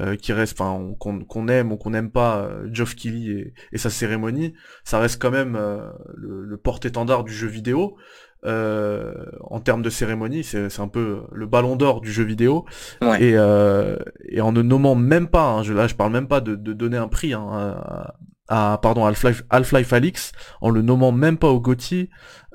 euh, qui reste, enfin, qu'on aime ou qu'on n'aime pas euh, Geoff Keighley et, sa cérémonie, ça reste quand même euh, le, porte-étendard du jeu vidéo. euh, en termes de cérémonie, c'est un peu le ballon d'or du jeu vidéo. Ouais. Et, euh, et en ne nommant même pas, hein, je, là je parle même pas de, de donner un prix hein, à, à- pardon Half-Life Alix, en le nommant même pas au GOTY,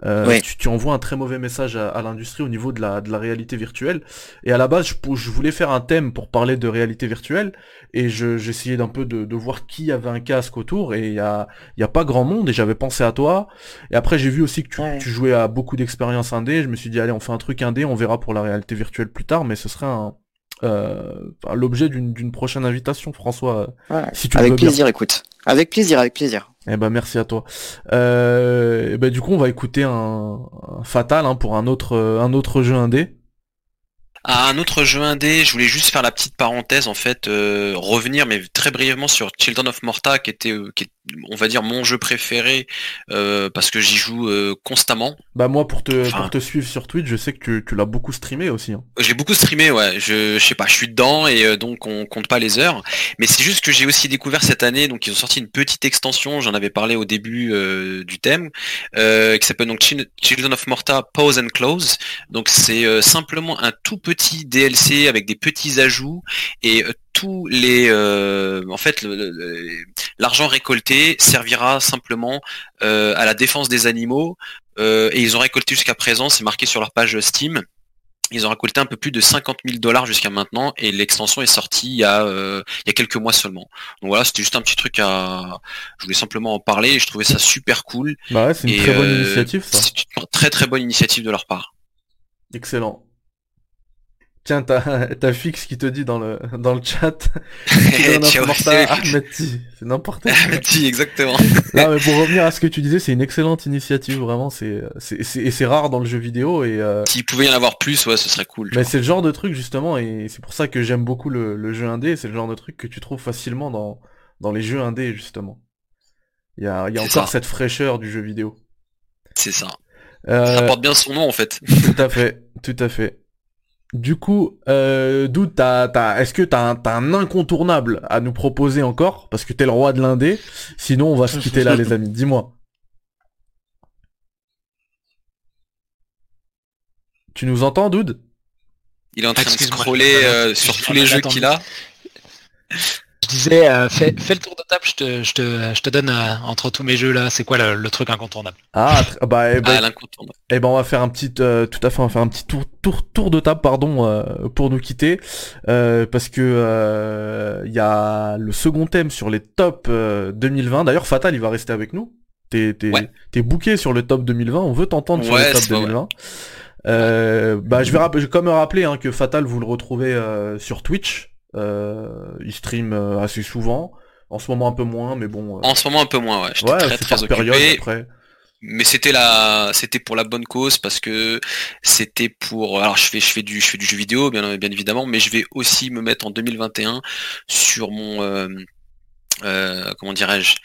euh, tu, tu envoies un très mauvais message à, à l'industrie au niveau de la, de la réalité virtuelle. Et à la base, je, voulais faire un thème pour parler de réalité virtuelle, et je- j'essayais d'un peu de, de voir qui avait un casque autour, et il y a, il y a pas grand monde, et j'avais pensé à toi. Et après, j'ai vu aussi que tu, Ouais. tu jouais à beaucoup d'expériences indé, je me suis dit, allez, on fait un truc indé, on verra pour la réalité virtuelle plus tard, mais ce serait un... euh, l'objet d'une d'une prochaine invitation, François, Ouais. si tu Avec bien. plaisir, écoute. Avec plaisir, avec plaisir. Eh ben merci à toi. Euh, et ben du coup on va écouter un, un Fatal hein, pour un autre euh, un autre jeu indé. À un autre jeu indé, je voulais juste faire la petite parenthèse en fait, euh, revenir mais très brièvement sur Children of Morta qui était, euh, qui est, on va dire mon jeu préféré euh, parce que j'y joue euh, constamment. Bah moi pour te Enfin. pour te suivre sur Twitch, je sais que tu, tu l'as beaucoup streamé aussi. hein. J'ai beaucoup streamé, ouais. Je, je sais pas, je suis dedans et euh, donc on compte pas les heures. Mais c'est juste que j'ai aussi découvert cette année, donc ils ont sorti une petite extension. J'en avais parlé au début euh, du thème, euh, qui s'appelle donc Chil- Children of Morta Pause and Close. Donc c'est euh, simplement un tout petit DLC avec des petits ajouts et euh, tous les, euh, en fait, l'argent récolté servira simplement euh, à la défense des animaux. Euh, et ils ont récolté jusqu'à présent, c'est marqué sur leur page Steam. Ils ont récolté un peu plus de 50 000 dollars jusqu'à maintenant et l'extension est sortie il y, a, euh, il y a quelques mois seulement. Donc voilà, c'était juste un petit truc à... Je voulais simplement en parler et je trouvais ça super cool. Bah ouais, c'est une Et, très bonne euh, initiative ça. C'est une très très bonne initiative de leur part. Excellent. Tiens, t'as Fix qui te dit dans le dans le chat. C'est n'importe quoi. Exactement. Là, mais pour revenir à ce que tu disais, c'est une excellente initiative, vraiment. C'est et c'est rare dans le jeu vidéo et euh, S'il pouvait y en avoir plus, ouais, ce serait cool. Mais c'est le genre de truc justement, et c'est pour ça que j'aime beaucoup le, le jeu indé, c'est le genre de truc que tu trouves facilement dans, dans les jeux indés justement. Il y a, y encore ça. cette fraîcheur du jeu vidéo. C'est ça. Euh, Ça porte bien son nom en fait. tout à fait, tout à fait. Du coup, euh, Doud, t'as, t'as, est-ce que t'as un, t'as un incontournable à nous proposer encore? Parce que t'es le roi de l'indé, sinon on va se quitter là les amis, dis-moi. Tu nous entends, Doud? Il est en train de scroller euh, sur tous les je- jeux qu'il a. Je disais, euh, fais, fais le tour de table, je te, je te, je te donne euh, entre tous mes jeux là, c'est quoi le, le truc incontournable? Ah, tr- bah, eh ben, Ah, l'incontournable. Eh ben on va faire un petit euh, tout à fait on va faire un petit tour tour tour de table pardon euh, pour nous quitter. Euh, parce que euh, il y a le second thème sur les tops euh, 2020 d'ailleurs Fatal il va rester avec nous. T'es t'es Ouais. t'es booké sur le top 2020 on veut t'entendre sur le top c'est pas 2020 euh, bah je vais rapp- je vais quand même rappeler hein, que Fatal vous le retrouvez euh, sur Twitch il stream euh, assez souvent en ce moment un peu moins mais bon euh, En ce moment un peu moins, ouais. J'étais ouais très très occupé. période après mais c'était la c'était pour la bonne cause parce que c'était pour alors je fais je fais du je fais du jeu vidéo bien bien évidemment mais je vais aussi me mettre en 2021 sur mon euh, euh, comment dirais-je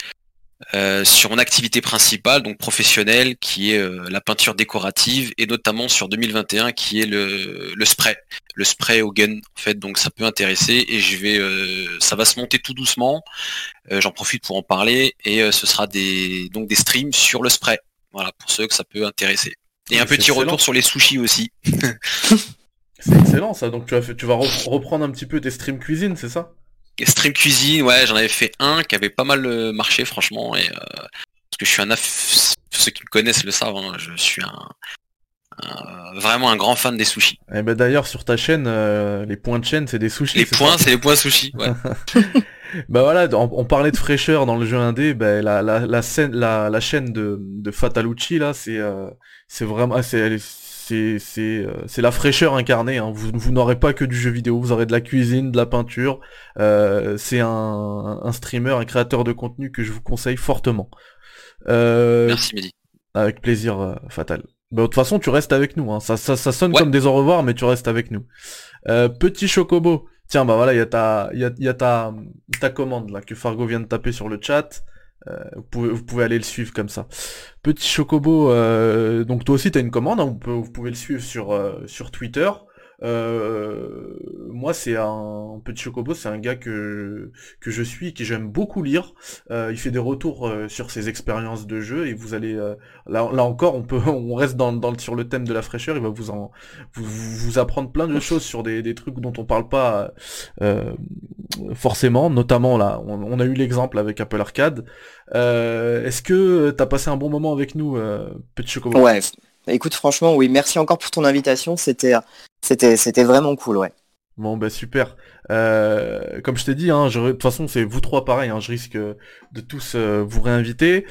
euh, sur mon activité principale donc professionnelle qui est euh, la peinture décorative et notamment sur 2021 qui est le le spray le spray au gun en fait donc ça peut intéresser et je vais euh, ça va se monter tout doucement J'en profite pour en parler et ce sera des donc des streams sur le spray. Voilà pour ceux que ça peut intéresser. Et un petit excellent. retour sur les sushis aussi. c'est excellent ça donc tu vas tu vas re- reprendre un petit peu tes streams cuisine c'est ça? Stream cuisine, ouais, j'en avais fait un qui avait pas mal euh, marché franchement et euh, parce que je suis un aff... ceux qui me connaissent le savent, hein, je suis un, un- vraiment un grand fan des sushis. Eh ben d'ailleurs sur ta chaîne, euh, les points de chaîne c'est des sushis. Les points, c'est les points sushis. Ouais. Bah voilà, on, on parlait de fraîcheur dans le jeu indé, bah, la, la, la, scène, la, la chaîne de, de Fatalucci là, c'est euh, c'est vraiment c'est c'est euh, c'est la fraîcheur incarnée. Hein. Vous, vous n'aurez pas que du jeu vidéo, vous aurez de la cuisine, de la peinture. Euh, c'est un, un streamer, un créateur de contenu que je vous conseille fortement. Euh, Merci Mehdi. Avec plaisir, euh, Fatal. Bah, de toute façon, tu restes avec nous. Hein. Ça, ça, ça sonne Ouais. comme des au revoir, mais tu restes avec nous. Petit Chocobo. Tiens, bah voilà, il y a ta, il y a, il y a ta, ta commande là que Fargo vient de taper sur le chat. Euh, vous, pouvez, vous aller le suivre comme ça. Petit Chocobo, euh, donc toi aussi t'as une commande. hein, vous, pouvez, vous le suivre sur, euh, sur Twitter. Euh, moi, c'est un petit chocobo, c'est un gars que que je suis, que j'aime beaucoup lire. Euh, il fait des retours euh, sur ses expériences de jeu et vous allez là, là encore, on peut, on reste dans, dans sur le thème de la fraîcheur. Il va vous en vous, vous apprendre plein de choses sur des, des trucs dont on parle pas forcément. Notamment là, on, on a eu l'exemple avec Apple Arcade. Est-ce que t'as passé un bon moment avec nous, petit chocobo? Ouais. Écoute, franchement, oui, merci encore pour ton invitation. C'était, c'était, c'était vraiment cool, ouais. Bon bah super. Euh, comme je t'ai dit, hein, je, de toute façon c'est vous trois pareil, hein, je risque de tous euh, vous réinviter.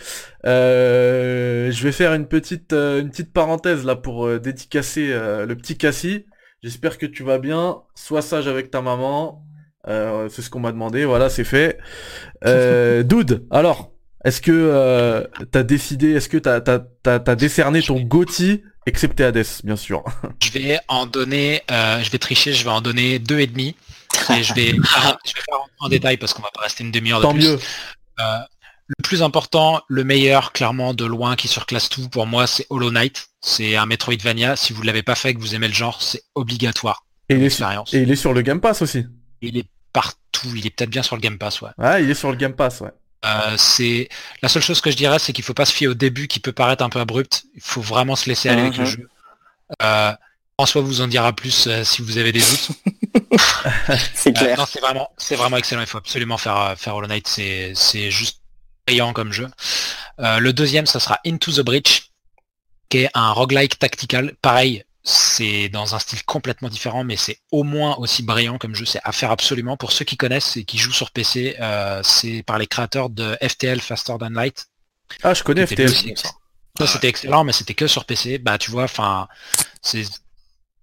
Euh, je vais faire une petite une petite parenthèse là pour dédicacer le petit Cassie. J'espère que tu vas bien. Sois sage avec ta maman. c'est ce qu'on m'a demandé, voilà c'est fait. Dude, alors, est-ce que t'as décidé, est-ce que t'as t'as décerné ton Gotti Excepté Hades, bien sûr? Je vais en donner, euh, je vais tricher, je vais en donner deux et demi. Et je vais, je vais en détail parce qu'on va pas rester une demi-heure de Tant plus. mieux. Euh, le plus important, le meilleur, clairement de loin, qui surclasse tout pour moi, c'est Hollow Knight. C'est un Metroidvania. Si vous l'avez pas fait, que vous aimez le genre, c'est obligatoire. Et il, est sur, et il est sur le Game Pass aussi. Il est partout. Il est peut-être bien sur le Game Pass, ouais. Ouais, il est sur le Game Pass, ouais. Euh, c'est la seule chose que je dirais, c'est qu'il faut pas se fier au début qui peut paraître un peu abrupt. Il faut vraiment se laisser aller avec le Mhm. jeu. Euh, François vous en dira plus euh, si vous avez des doutes. C'est clair. c'est vraiment, c'est vraiment excellent. Il faut absolument faire faire Hollow Knight. C'est c'est juste brillant comme jeu. Le deuxième, ça sera Into the Breach, qui est un roguelike tactical. Pareil, c'est dans un style complètement différent, mais c'est au moins aussi brillant comme jeu. C'est à faire absolument. Pour ceux qui connaissent et qui jouent sur PC, euh, c'est par les créateurs de FTL Faster Than Light. Ah, je connais FTL. aussi excellent. Ça, c'était excellent, mais c'était que sur PC. Bah, tu vois, enfin, c'est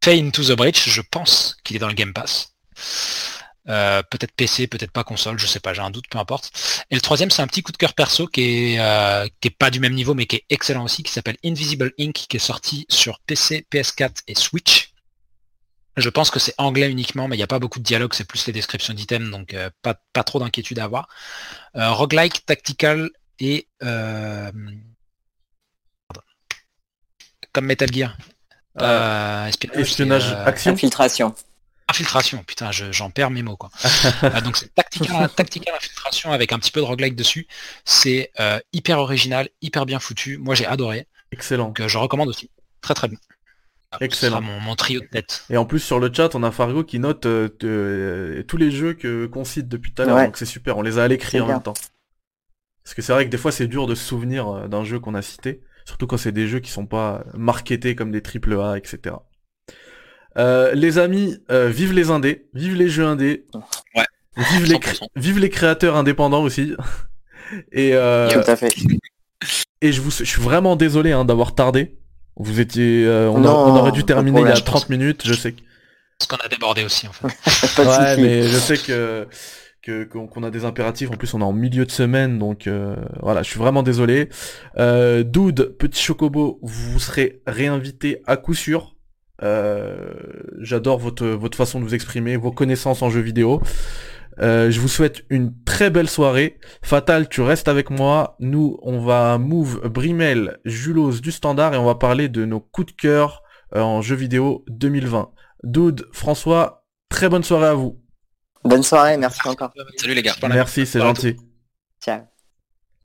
fait Into the Breach, je pense qu'il est dans le Game Pass. Euh, peut-être PC, peut-être pas console, je sais pas, j'ai un doute, peu importe. Et le troisième, c'est un petit coup de cœur perso qui est, euh, qui est pas du même niveau, mais qui est excellent aussi, qui s'appelle Invisible Ink, qui est sorti sur PC, PS4 et Switch. Je pense que c'est anglais uniquement, mais il n'y a pas beaucoup de dialogue, c'est plus les descriptions d'items, donc euh, pas, pas trop d'inquiétude à avoir. Euh, roguelike, tactical et euh, pardon. comme Metal Gear. Euh, espionnage, euh, action. Infiltration. Infiltration, putain, je- j'en perds mes mots quoi. Euh, donc c'est tactical, tactical infiltration avec un petit peu de roguelike dessus. C'est euh, hyper original, hyper bien foutu. Moi j'ai adoré. Excellent. Donc euh, je recommande aussi. Très très bien. Ah, ce Excellent. sera mon, mon trio de tête. Et en plus sur le chat, on a Fargo qui note euh, euh, tous les jeux que qu'on cite depuis tout à l'heure, Ouais. donc c'est super. On les a à l'écrit en bien. même temps. Parce que c'est vrai que des fois c'est dur de se souvenir d'un jeu qu'on a cité, surtout quand c'est des jeux qui sont pas marketés comme des triple A, etc. Euh, les amis, euh, vive les indés, vive les jeux indés. Ouais. Vive les, cré- 100%. vive les créateurs indépendants aussi. Et, euh, Tout à fait. et je vous, je suis vraiment désolé hein, d'avoir tardé. Vous étiez, euh, on, a- Non, on aurait dû terminer il y a problème, je 30 minutes, je sais. Parce qu'on a débordé aussi en fait. Ouais, mais je sais que qu'on a des impératifs. En plus, on est en milieu de semaine, donc euh, voilà, je suis vraiment désolé. Euh, Dude, petit chocobo, vous serez réinvité à coup sûr. Euh, J'adore votre votre façon de vous exprimer, vos connaissances en jeux vidéo. Euh, je vous souhaite une très belle soirée. Fatal, tu restes avec moi. Nous, on va move Brimel, Julos du standard et on va parler de nos coups de cœur euh, en jeux vidéo 2020. Dude, François, très bonne soirée à vous. Bonne soirée, merci encore. Salut les gars. Merci, c'est gentil. Ciao.